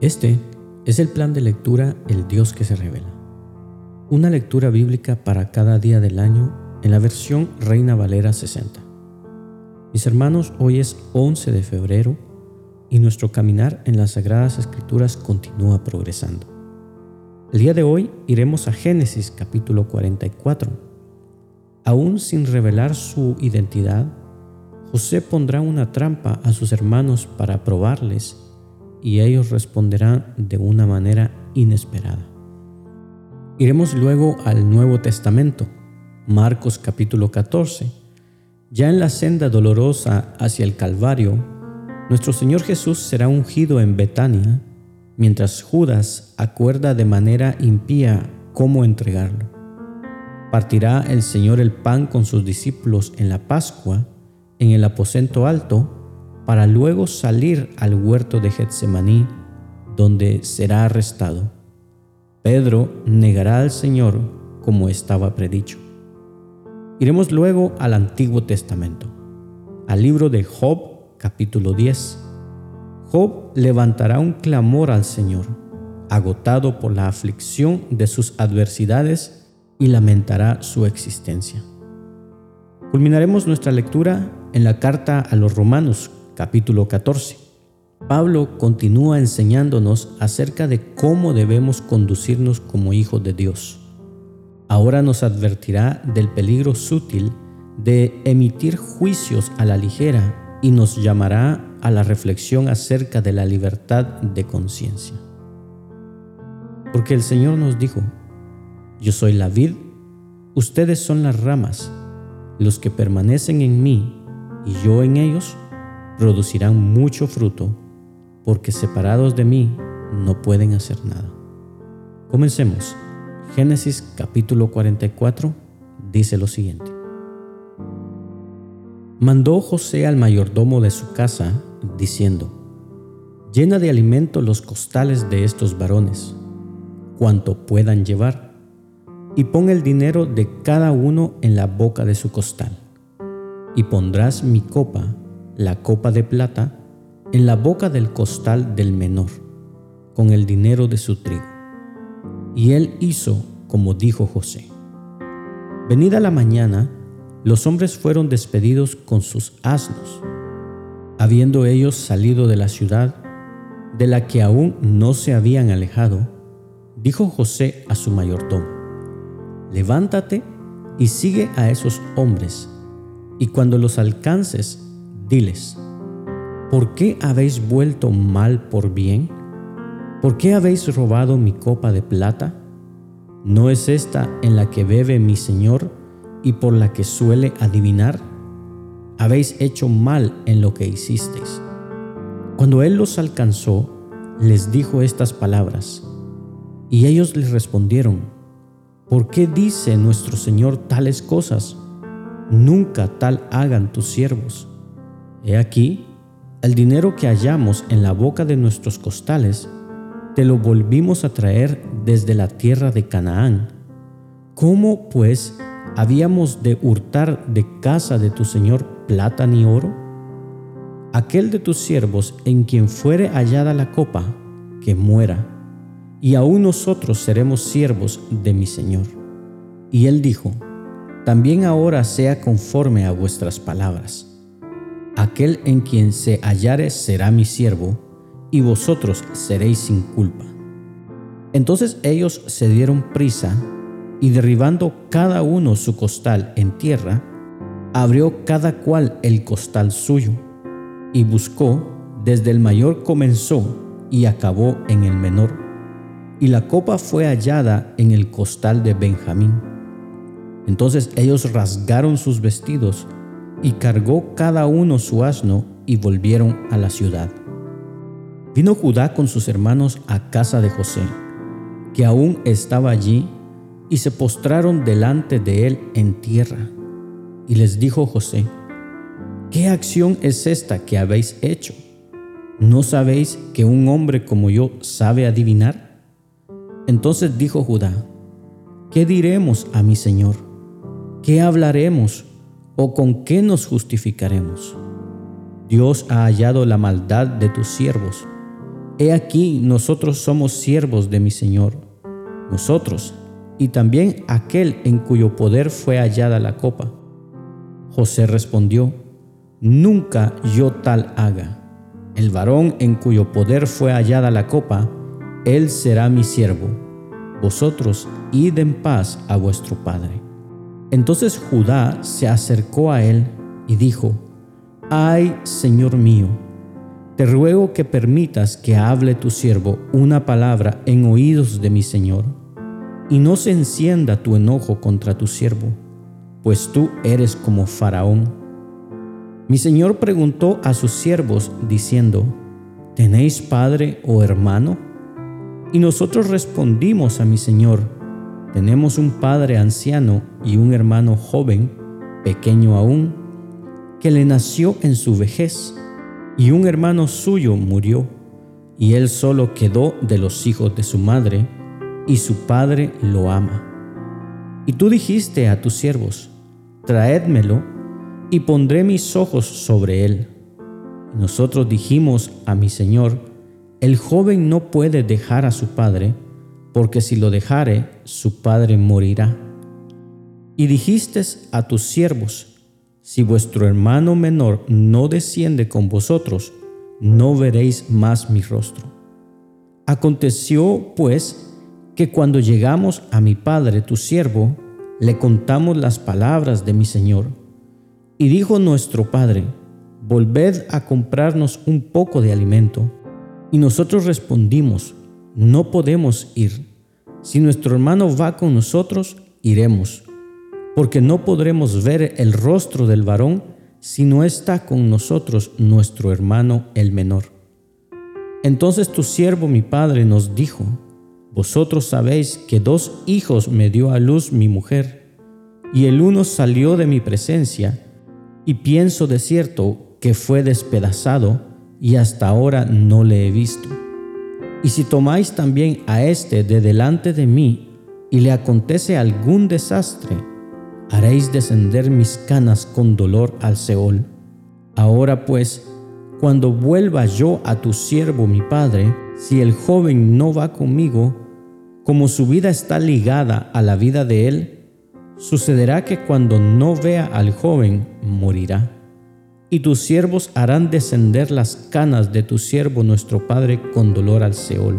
Este es el plan de lectura El Dios que se revela. Una lectura bíblica para cada día del año en la versión Reina Valera 60. Mis hermanos, hoy es 11 de febrero y nuestro caminar en las Sagradas Escrituras continúa progresando. El día de hoy iremos a Génesis capítulo 44. Aún sin revelar su identidad, José pondrá una trampa a sus hermanos para probarles y ellos responderán de una manera inesperada. Iremos luego al Nuevo Testamento, Marcos capítulo 14. Ya en la senda dolorosa hacia el Calvario, nuestro Señor Jesús será ungido en Betania, mientras Judas acuerda de manera impía cómo entregarlo. Partirá el Señor el pan con sus discípulos en la Pascua, en el aposento alto, para luego salir al huerto de Getsemaní, donde será arrestado. Pedro negará al Señor como estaba predicho. Iremos luego al Antiguo Testamento, al libro de Job capítulo 10. Job levantará un clamor al Señor, agotado por la aflicción de sus adversidades y lamentará su existencia. Culminaremos nuestra lectura en la carta a los romanos capítulo 14. Pablo continúa enseñándonos acerca de cómo debemos conducirnos como hijos de Dios. Ahora nos advertirá del peligro sutil de emitir juicios a la ligera y nos llamará a la reflexión acerca de la libertad de conciencia. Porque el Señor nos dijo, yo soy la vid, ustedes son las ramas, los que permanecen en mí y yo en ellos, producirán mucho fruto, porque separados de mí no pueden hacer nada. Comencemos. Génesis capítulo 44 dice lo siguiente. Mandó José al mayordomo de su casa, diciendo, Llena de alimento los costales de estos varones, cuanto puedan llevar, y pon el dinero de cada uno en la boca de su costal, y pondrás mi copa la copa de plata en la boca del costal del menor, con el dinero de su trigo. Y él hizo como dijo José. Venida la mañana, los hombres fueron despedidos con sus asnos. Habiendo ellos salido de la ciudad, de la que aún no se habían alejado, dijo José a su mayordomo, levántate y sigue a esos hombres, y cuando los alcances, Diles, ¿por qué habéis vuelto mal por bien? ¿Por qué habéis robado mi copa de plata? ¿No es esta en la que bebe mi Señor y por la que suele adivinar? Habéis hecho mal en lo que hicisteis. Cuando él los alcanzó, les dijo estas palabras, y ellos le respondieron, ¿por qué dice nuestro Señor tales cosas? Nunca tal hagan tus siervos. He aquí, el dinero que hallamos en la boca de nuestros costales, te lo volvimos a traer desde la tierra de Canaán. ¿Cómo, pues, habíamos de hurtar de casa de tu Señor plata ni oro? Aquel de tus siervos en quien fuere hallada la copa, que muera, y aún nosotros seremos siervos de mi Señor. Y él dijo, también ahora sea conforme a vuestras palabras aquel en quien se hallare será mi siervo, y vosotros seréis sin culpa. Entonces ellos se dieron prisa, y derribando cada uno su costal en tierra, abrió cada cual el costal suyo, y buscó, desde el mayor comenzó y acabó en el menor, y la copa fue hallada en el costal de Benjamín. Entonces ellos rasgaron sus vestidos, y cargó cada uno su asno y volvieron a la ciudad. Vino Judá con sus hermanos a casa de José, que aún estaba allí, y se postraron delante de él en tierra. Y les dijo José, ¿qué acción es esta que habéis hecho? ¿No sabéis que un hombre como yo sabe adivinar? Entonces dijo Judá, ¿qué diremos a mi Señor? ¿Qué hablaremos? ¿O con qué nos justificaremos? Dios ha hallado la maldad de tus siervos, He aquí nosotros somos siervos de mi Señor, nosotros, y también aquel en cuyo poder fue hallada la copa. José respondió, Nunca yo tal haga. El varón en cuyo poder fue hallada la copa, él será mi siervo. Vosotros id en paz a vuestro padre. Entonces Judá se acercó a él y dijo, Ay, Señor mío, te ruego que permitas que hable tu siervo una palabra en oídos de mi Señor, y no se encienda tu enojo contra tu siervo, pues tú eres como Faraón. Mi Señor preguntó a sus siervos, diciendo, ¿tenéis padre o hermano? Y nosotros respondimos a mi Señor, tenemos un padre anciano y un hermano joven, pequeño aún, que le nació en su vejez, y un hermano suyo murió, y él solo quedó de los hijos de su madre, y su padre lo ama. Y tú dijiste a tus siervos, traédmelo, y pondré mis ojos sobre él. Nosotros dijimos a mi Señor, el joven no puede dejar a su padre, porque si lo dejare, su padre morirá. Y dijiste a tus siervos, si vuestro hermano menor no desciende con vosotros, no veréis más mi rostro. Aconteció, pues, que cuando llegamos a mi padre, tu siervo, le contamos las palabras de mi Señor. Y dijo nuestro padre, volved a comprarnos un poco de alimento. Y nosotros respondimos, no podemos ir. Si nuestro hermano va con nosotros, iremos, porque no podremos ver el rostro del varón si no está con nosotros nuestro hermano el menor. Entonces tu siervo mi padre nos dijo, vosotros sabéis que dos hijos me dio a luz mi mujer, y el uno salió de mi presencia, y pienso de cierto que fue despedazado, y hasta ahora no le he visto. Y si tomáis también a éste de delante de mí, y le acontece algún desastre, haréis descender mis canas con dolor al Seol. Ahora pues, cuando vuelva yo a tu siervo mi padre, si el joven no va conmigo, como su vida está ligada a la vida de él, sucederá que cuando no vea al joven, morirá y tus siervos harán descender las canas de tu siervo nuestro Padre con dolor al Seol.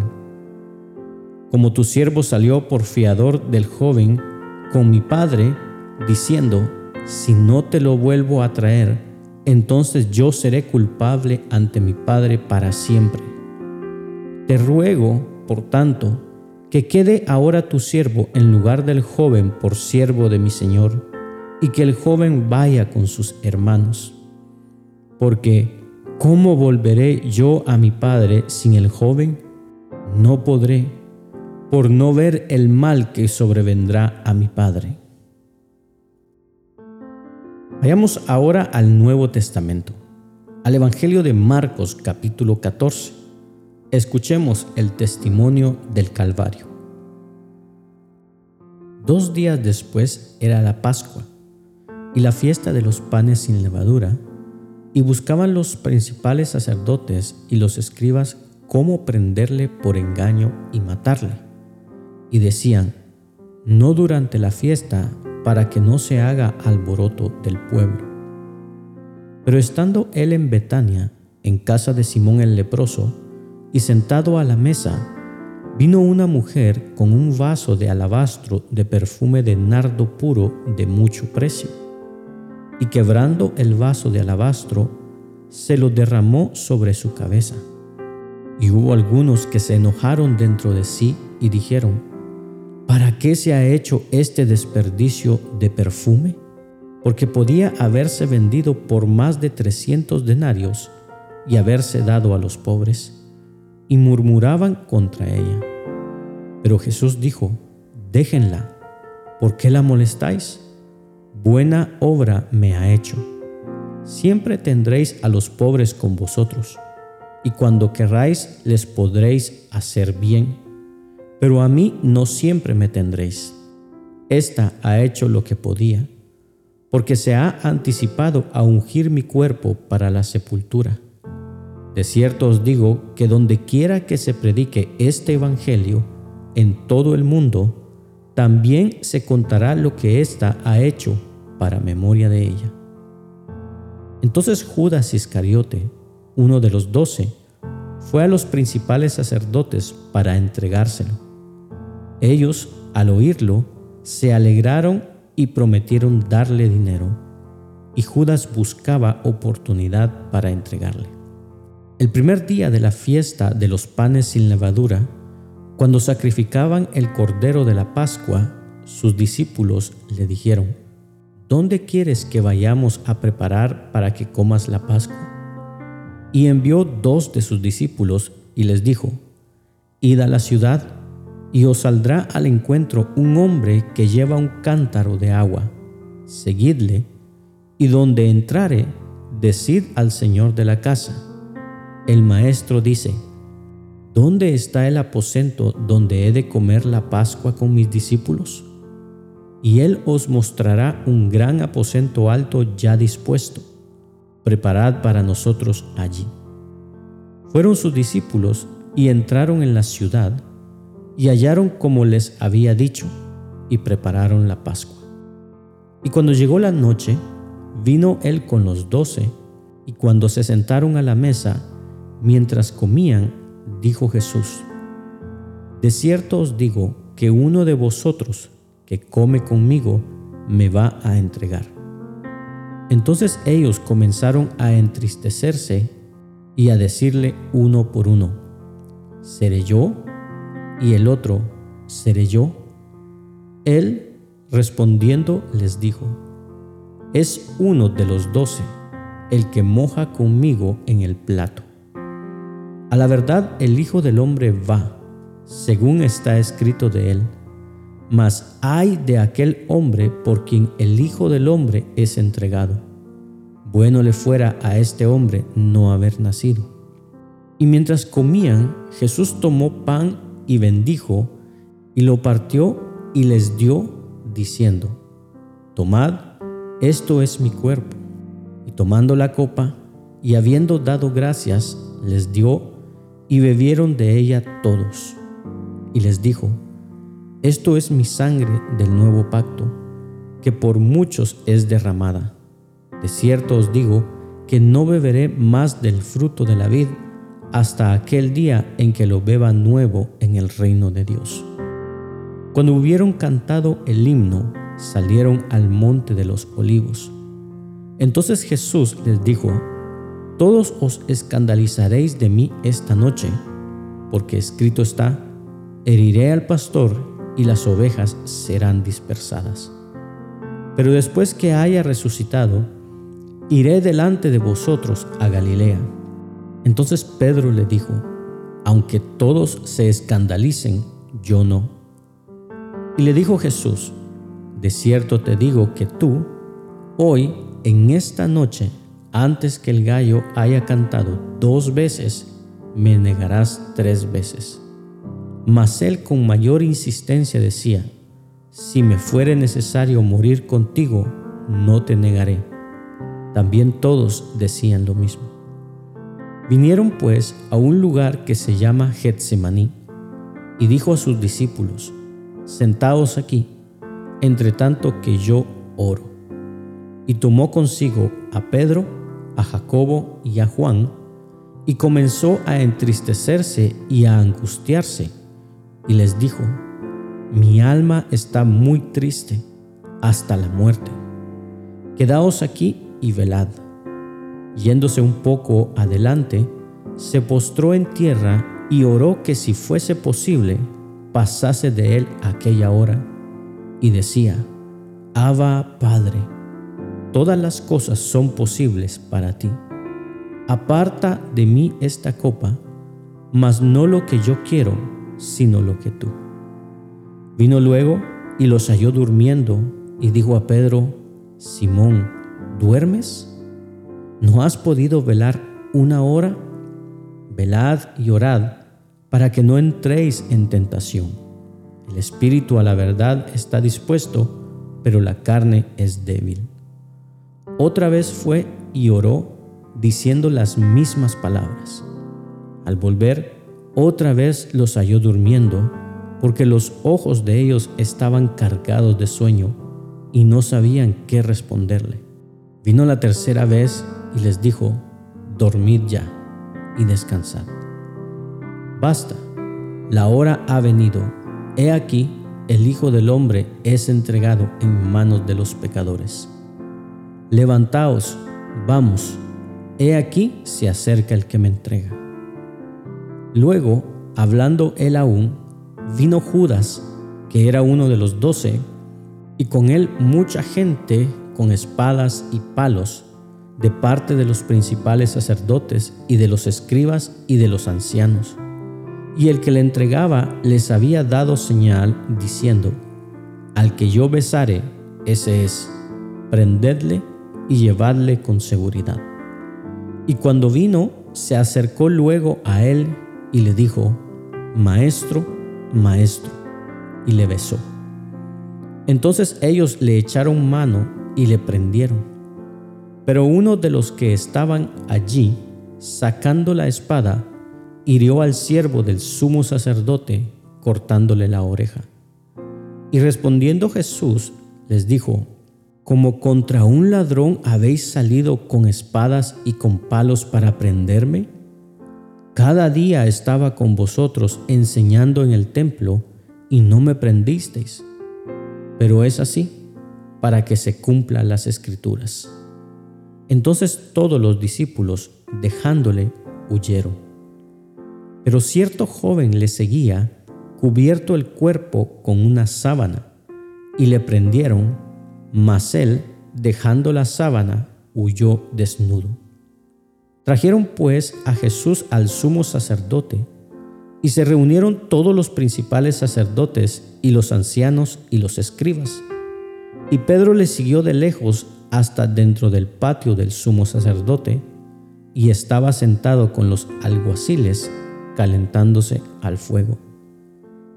Como tu siervo salió por fiador del joven con mi Padre, diciendo, si no te lo vuelvo a traer, entonces yo seré culpable ante mi Padre para siempre. Te ruego, por tanto, que quede ahora tu siervo en lugar del joven por siervo de mi Señor, y que el joven vaya con sus hermanos porque ¿cómo volveré yo a mi padre sin el joven? No podré, por no ver el mal que sobrevendrá a mi padre. Vayamos ahora al Nuevo Testamento, al Evangelio de Marcos capítulo 14. Escuchemos el testimonio del Calvario. Dos días después era la Pascua y la fiesta de los panes sin levadura y buscaban los principales sacerdotes y los escribas cómo prenderle por engaño y matarle. Y decían, no durante la fiesta, para que no se haga alboroto del pueblo. Pero estando él en Betania, en casa de Simón el leproso, y sentado a la mesa, vino una mujer con un vaso de alabastro de perfume de nardo puro de mucho precio y quebrando el vaso de alabastro, se lo derramó sobre su cabeza. Y hubo algunos que se enojaron dentro de sí y dijeron, ¿para qué se ha hecho este desperdicio de perfume? Porque podía haberse vendido por más de trescientos denarios y haberse dado a los pobres. Y murmuraban contra ella. Pero Jesús dijo, déjenla, ¿por qué la molestáis? Buena obra me ha hecho. Siempre tendréis a los pobres con vosotros, y cuando querráis les podréis hacer bien, pero a mí no siempre me tendréis. Esta ha hecho lo que podía, porque se ha anticipado a ungir mi cuerpo para la sepultura. De cierto os digo que donde quiera que se predique este Evangelio en todo el mundo, también se contará lo que ésta ha hecho para memoria de ella. Entonces Judas Iscariote, uno de los doce, fue a los principales sacerdotes para entregárselo. Ellos, al oírlo, se alegraron y prometieron darle dinero, y Judas buscaba oportunidad para entregarle. El primer día de la fiesta de los panes sin levadura, cuando sacrificaban el cordero de la Pascua, sus discípulos le dijeron, ¿Dónde quieres que vayamos a preparar para que comas la Pascua? Y envió dos de sus discípulos y les dijo, Id a la ciudad y os saldrá al encuentro un hombre que lleva un cántaro de agua. Seguidle, y donde entrare, decid al Señor de la casa. El maestro dice, ¿Dónde está el aposento donde he de comer la Pascua con mis discípulos? Y él os mostrará un gran aposento alto ya dispuesto. Preparad para nosotros allí. Fueron sus discípulos y entraron en la ciudad y hallaron como les había dicho y prepararon la Pascua. Y cuando llegó la noche, vino él con los doce y cuando se sentaron a la mesa, mientras comían, dijo Jesús, De cierto os digo que uno de vosotros que come conmigo me va a entregar. Entonces ellos comenzaron a entristecerse y a decirle uno por uno, ¿seré yo? Y el otro, ¿seré yo? Él respondiendo les dijo, es uno de los doce, el que moja conmigo en el plato. A la verdad el Hijo del Hombre va, según está escrito de él mas hay de aquel hombre por quien el Hijo del Hombre es entregado. Bueno le fuera a este hombre no haber nacido. Y mientras comían, Jesús tomó pan y bendijo, y lo partió y les dio, diciendo, Tomad, esto es mi cuerpo. Y tomando la copa, y habiendo dado gracias, les dio, y bebieron de ella todos. Y les dijo, esto es mi sangre del nuevo pacto, que por muchos es derramada. De cierto os digo que no beberé más del fruto de la vid hasta aquel día en que lo beba nuevo en el reino de Dios. Cuando hubieron cantado el himno, salieron al monte de los olivos. Entonces Jesús les dijo, Todos os escandalizaréis de mí esta noche, porque escrito está, heriré al pastor y las ovejas serán dispersadas. Pero después que haya resucitado, iré delante de vosotros a Galilea. Entonces Pedro le dijo, aunque todos se escandalicen, yo no. Y le dijo Jesús, de cierto te digo que tú, hoy, en esta noche, antes que el gallo haya cantado dos veces, me negarás tres veces. Mas él con mayor insistencia decía, si me fuere necesario morir contigo, no te negaré. También todos decían lo mismo. Vinieron pues a un lugar que se llama Getsemaní, y dijo a sus discípulos, Sentaos aquí, entre tanto que yo oro. Y tomó consigo a Pedro, a Jacobo y a Juan, y comenzó a entristecerse y a angustiarse y les dijo, mi alma está muy triste hasta la muerte. Quedaos aquí y velad. Yéndose un poco adelante, se postró en tierra y oró que si fuese posible, pasase de él aquella hora, y decía, Abba Padre, todas las cosas son posibles para ti. Aparta de mí esta copa, mas no lo que yo quiero, sino lo que tú. Vino luego y los halló durmiendo y dijo a Pedro, Simón, ¿duermes? ¿No has podido velar una hora? Velad y orad para que no entréis en tentación. El espíritu a la verdad está dispuesto, pero la carne es débil. Otra vez fue y oró diciendo las mismas palabras. Al volver, otra vez los halló durmiendo, porque los ojos de ellos estaban cargados de sueño y no sabían qué responderle. Vino la tercera vez y les dijo, dormid ya y descansad. Basta, la hora ha venido. He aquí, el Hijo del Hombre es entregado en manos de los pecadores. Levantaos, vamos, he aquí se acerca el que me entrega. Luego, hablando él aún, vino Judas, que era uno de los doce, y con él mucha gente con espadas y palos de parte de los principales sacerdotes y de los escribas y de los ancianos. Y el que le entregaba les había dado señal diciendo, Al que yo besare, ese es, prendedle y llevadle con seguridad. Y cuando vino, se acercó luego a él y le dijo, Maestro, Maestro, y le besó. Entonces ellos le echaron mano y le prendieron. Pero uno de los que estaban allí, sacando la espada, hirió al siervo del sumo sacerdote, cortándole la oreja. Y respondiendo Jesús, les dijo, como contra un ladrón habéis salido con espadas y con palos para prenderme? Cada día estaba con vosotros enseñando en el templo y no me prendisteis. Pero es así para que se cumplan las escrituras. Entonces todos los discípulos, dejándole, huyeron. Pero cierto joven le seguía, cubierto el cuerpo con una sábana, y le prendieron, mas él, dejando la sábana, huyó desnudo. Trajeron pues a Jesús al sumo sacerdote, y se reunieron todos los principales sacerdotes y los ancianos y los escribas. Y Pedro le siguió de lejos hasta dentro del patio del sumo sacerdote, y estaba sentado con los alguaciles calentándose al fuego.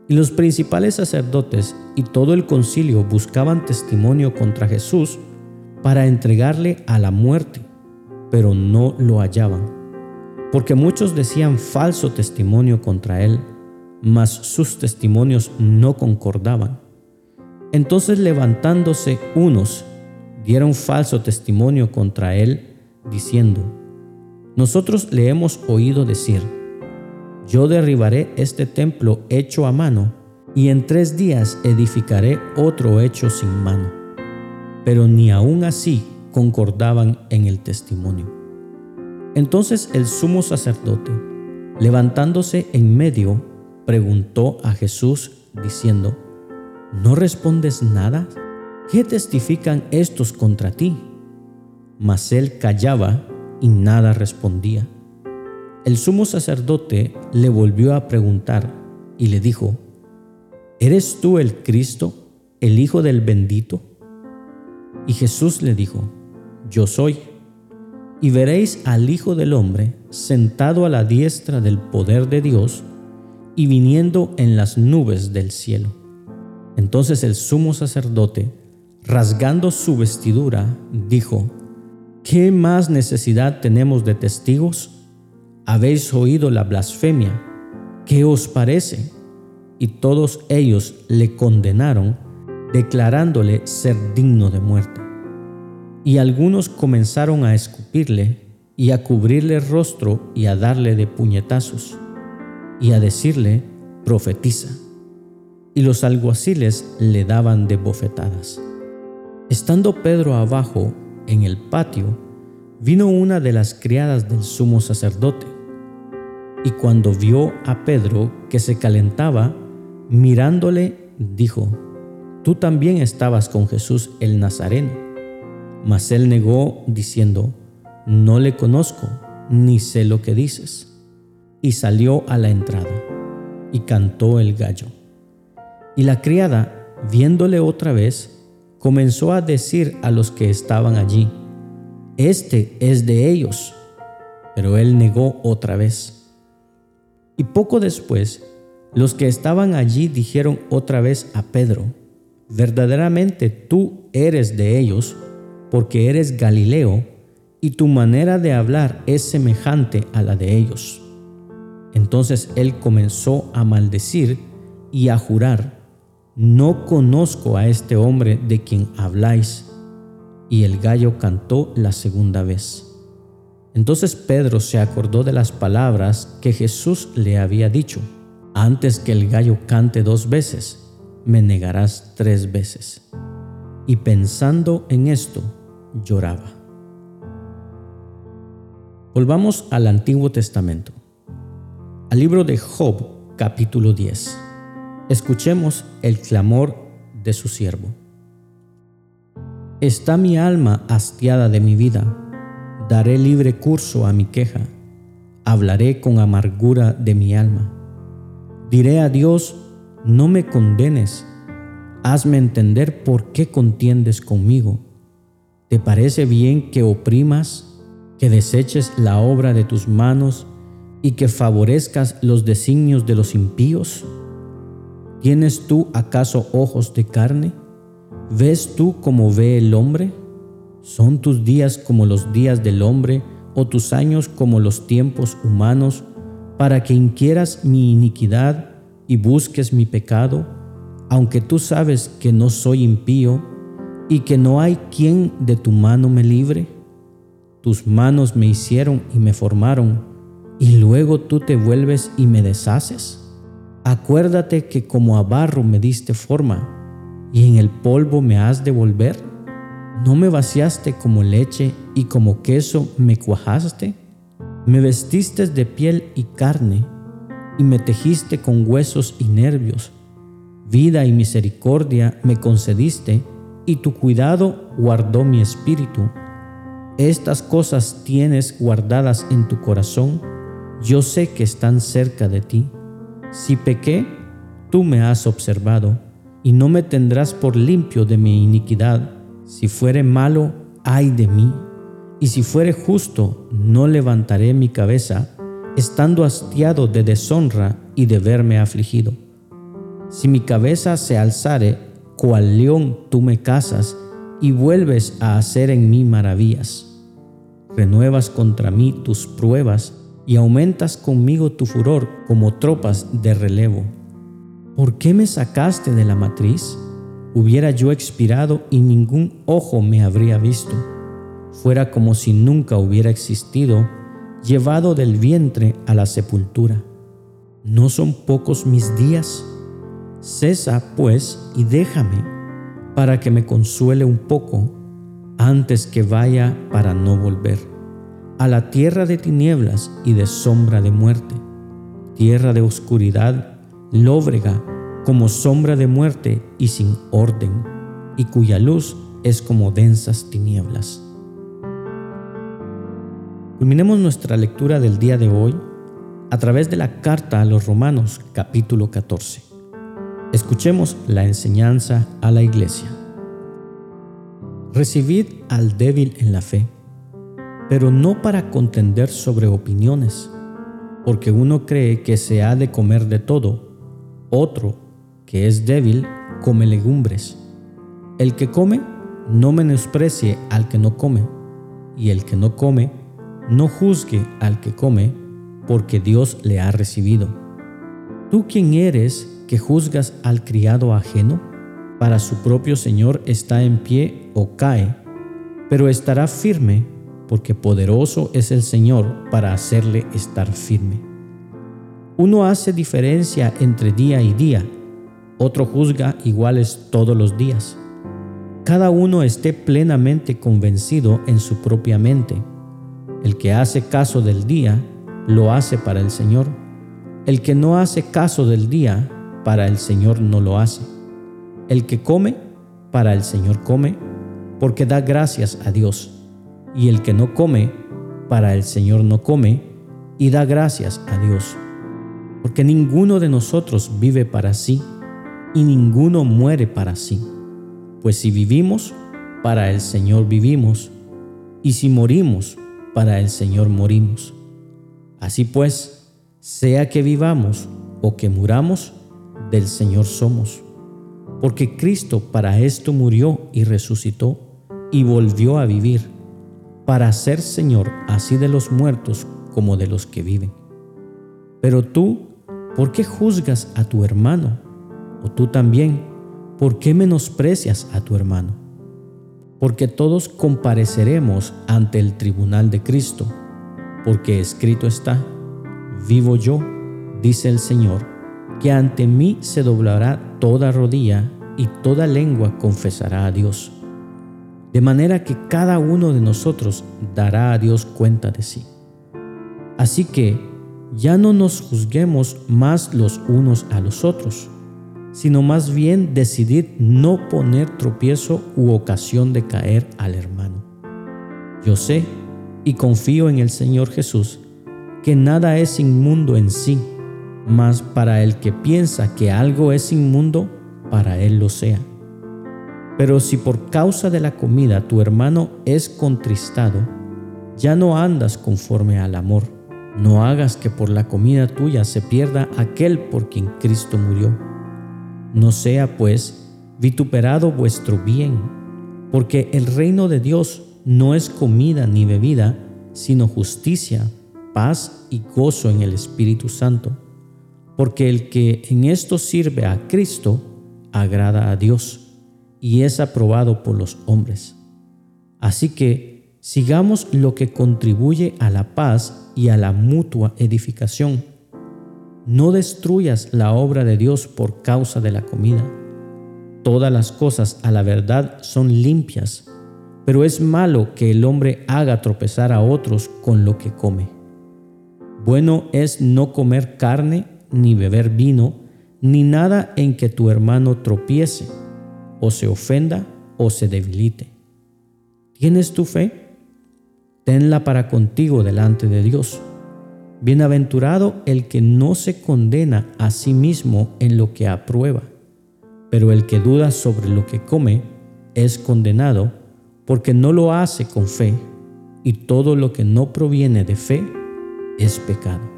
Y los principales sacerdotes y todo el concilio buscaban testimonio contra Jesús para entregarle a la muerte, pero no lo hallaban, porque muchos decían falso testimonio contra él, mas sus testimonios no concordaban. Entonces levantándose unos, dieron falso testimonio contra él, diciendo, Nosotros le hemos oído decir, yo derribaré este templo hecho a mano, y en tres días edificaré otro hecho sin mano. Pero ni aun así concordaban en el testimonio. Entonces el sumo sacerdote, levantándose en medio, preguntó a Jesús, diciendo, ¿No respondes nada? ¿Qué testifican estos contra ti? Mas él callaba y nada respondía. El sumo sacerdote le volvió a preguntar y le dijo, ¿Eres tú el Cristo, el Hijo del bendito? Y Jesús le dijo, Yo soy. Y veréis al Hijo del Hombre sentado a la diestra del poder de Dios y viniendo en las nubes del cielo. Entonces el sumo sacerdote, rasgando su vestidura, dijo, ¿qué más necesidad tenemos de testigos? habéis oído la blasfemia, ¿qué os parece? Y todos ellos le condenaron, declarándole ser digno de muerte. Y algunos comenzaron a escupirle y a cubrirle el rostro y a darle de puñetazos y a decirle, profetiza. Y los alguaciles le daban de bofetadas. Estando Pedro abajo en el patio, vino una de las criadas del sumo sacerdote y cuando vio a Pedro que se calentaba, mirándole, dijo, Tú también estabas con Jesús el Nazareno. Mas él negó, diciendo, No le conozco, ni sé lo que dices. Y salió a la entrada, y cantó el gallo. Y la criada, viéndole otra vez, comenzó a decir a los que estaban allí, Este es de ellos. Pero él negó otra vez. Y poco después, los que estaban allí dijeron otra vez a Pedro, verdaderamente tú eres de ellos, porque eres Galileo, y tu manera de hablar es semejante a la de ellos. Entonces él comenzó a maldecir y a jurar, no conozco a este hombre de quien habláis. Y el gallo cantó la segunda vez. Entonces Pedro se acordó de las palabras que Jesús le había dicho, antes que el gallo cante dos veces, me negarás tres veces. Y pensando en esto, lloraba. Volvamos al Antiguo Testamento, al libro de Job capítulo 10. Escuchemos el clamor de su siervo. Está mi alma hastiada de mi vida, daré libre curso a mi queja, hablaré con amargura de mi alma. Diré a Dios, no me condenes, hazme entender por qué contiendes conmigo. ¿Te parece bien que oprimas que deseches la obra de tus manos y que favorezcas los designios de los impíos? ¿Tienes tú acaso ojos de carne? ¿Ves tú como ve el hombre? ¿Son tus días como los días del hombre o tus años como los tiempos humanos para que inquieras mi iniquidad y busques mi pecado, aunque tú sabes que no soy impío y que no hay quien de tu mano me libre? tus manos me hicieron y me formaron, y luego tú te vuelves y me deshaces. Acuérdate que como a barro me diste forma, y en el polvo me has de volver. ¿No me vaciaste como leche y como queso me cuajaste? Me vestiste de piel y carne, y me tejiste con huesos y nervios. Vida y misericordia me concediste, y tu cuidado guardó mi espíritu estas cosas tienes guardadas en tu corazón, yo sé que están cerca de ti. Si pequé, tú me has observado, y no me tendrás por limpio de mi iniquidad. Si fuere malo, ay de mí, y si fuere justo, no levantaré mi cabeza, estando hastiado de deshonra y de verme afligido. Si mi cabeza se alzare, cual león tú me casas, y vuelves a hacer en mí maravillas. Renuevas contra mí tus pruebas y aumentas conmigo tu furor como tropas de relevo. ¿Por qué me sacaste de la matriz? Hubiera yo expirado y ningún ojo me habría visto. Fuera como si nunca hubiera existido, llevado del vientre a la sepultura. ¿No son pocos mis días? Cesa, pues, y déjame para que me consuele un poco antes que vaya para no volver, a la tierra de tinieblas y de sombra de muerte, tierra de oscuridad, lóbrega, como sombra de muerte y sin orden, y cuya luz es como densas tinieblas. Culminemos nuestra lectura del día de hoy a través de la carta a los Romanos capítulo 14. Escuchemos la enseñanza a la iglesia. Recibid al débil en la fe, pero no para contender sobre opiniones, porque uno cree que se ha de comer de todo, otro, que es débil, come legumbres. El que come, no menosprecie al que no come, y el que no come, no juzgue al que come, porque Dios le ha recibido. ¿Tú quién eres que juzgas al criado ajeno? Para su propio Señor está en pie o cae, pero estará firme porque poderoso es el Señor para hacerle estar firme. Uno hace diferencia entre día y día, otro juzga iguales todos los días. Cada uno esté plenamente convencido en su propia mente. El que hace caso del día, lo hace para el Señor. El que no hace caso del día, para el Señor no lo hace. El que come, para el Señor come, porque da gracias a Dios. Y el que no come, para el Señor no come, y da gracias a Dios. Porque ninguno de nosotros vive para sí, y ninguno muere para sí. Pues si vivimos, para el Señor vivimos, y si morimos, para el Señor morimos. Así pues, sea que vivamos o que muramos, del Señor somos. Porque Cristo para esto murió y resucitó y volvió a vivir. para ser Señor así de los muertos como de los que viven. Pero tú, ¿por qué juzgas a tu hermano? O tú también, ¿por qué menosprecias a tu hermano? Porque todos compareceremos ante el tribunal de Cristo, porque escrito está, vivo yo, dice el Señor, que ante mí se doblará toda rodilla y toda lengua confesará a Dios. De manera que cada uno de nosotros dará a Dios cuenta de sí. Así que ya no nos juzguemos más los unos a los otros, sino más bien decidir no poner tropiezo u ocasión de caer al hermano. Yo sé y confío en el Señor Jesús que nada es inmundo en sí, mas para el que piensa que algo es inmundo, para él lo sea. Pero si por causa de la comida tu hermano es contristado, ya no andas conforme al amor. No hagas que por la comida tuya se pierda aquel por quien Cristo murió. No sea pues vituperado vuestro bien, porque el reino de Dios no es comida ni bebida, sino justicia, paz y gozo en el Espíritu Santo. Porque el que en esto sirve a Cristo agrada a Dios y es aprobado por los hombres. Así que sigamos lo que contribuye a la paz y a la mutua edificación. No destruyas la obra de Dios por causa de la comida. Todas las cosas a la verdad son limpias, pero es malo que el hombre haga tropezar a otros con lo que come. Bueno es no comer carne, ni beber vino, ni nada en que tu hermano tropiece, o se ofenda, o se debilite. ¿Tienes tu fe? tenla para contigo delante de Dios. Bienaventurado el que no se condena a sí mismo en lo que aprueba, pero el que duda sobre lo que come es condenado porque no lo hace con fe, y todo lo que no proviene de fe es pecado.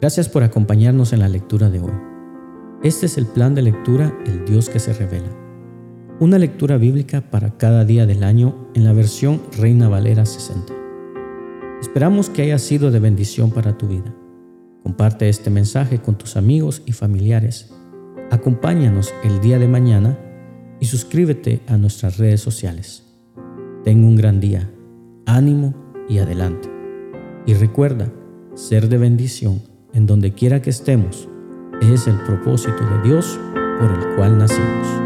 Gracias por acompañarnos en la lectura de hoy. Este es el plan de lectura El Dios que se revela una lectura bíblica para cada día del año en la versión Reina Valera 60. Esperamos que haya sido de bendición para tu vida. Comparte este mensaje con tus amigos y familiares. Acompáñanos el día de mañana y suscríbete a nuestras redes sociales. Ten un gran día, ánimo y adelante. Y recuerda, ser de bendición en donde quiera que estemos es el propósito de Dios por el cual nacimos.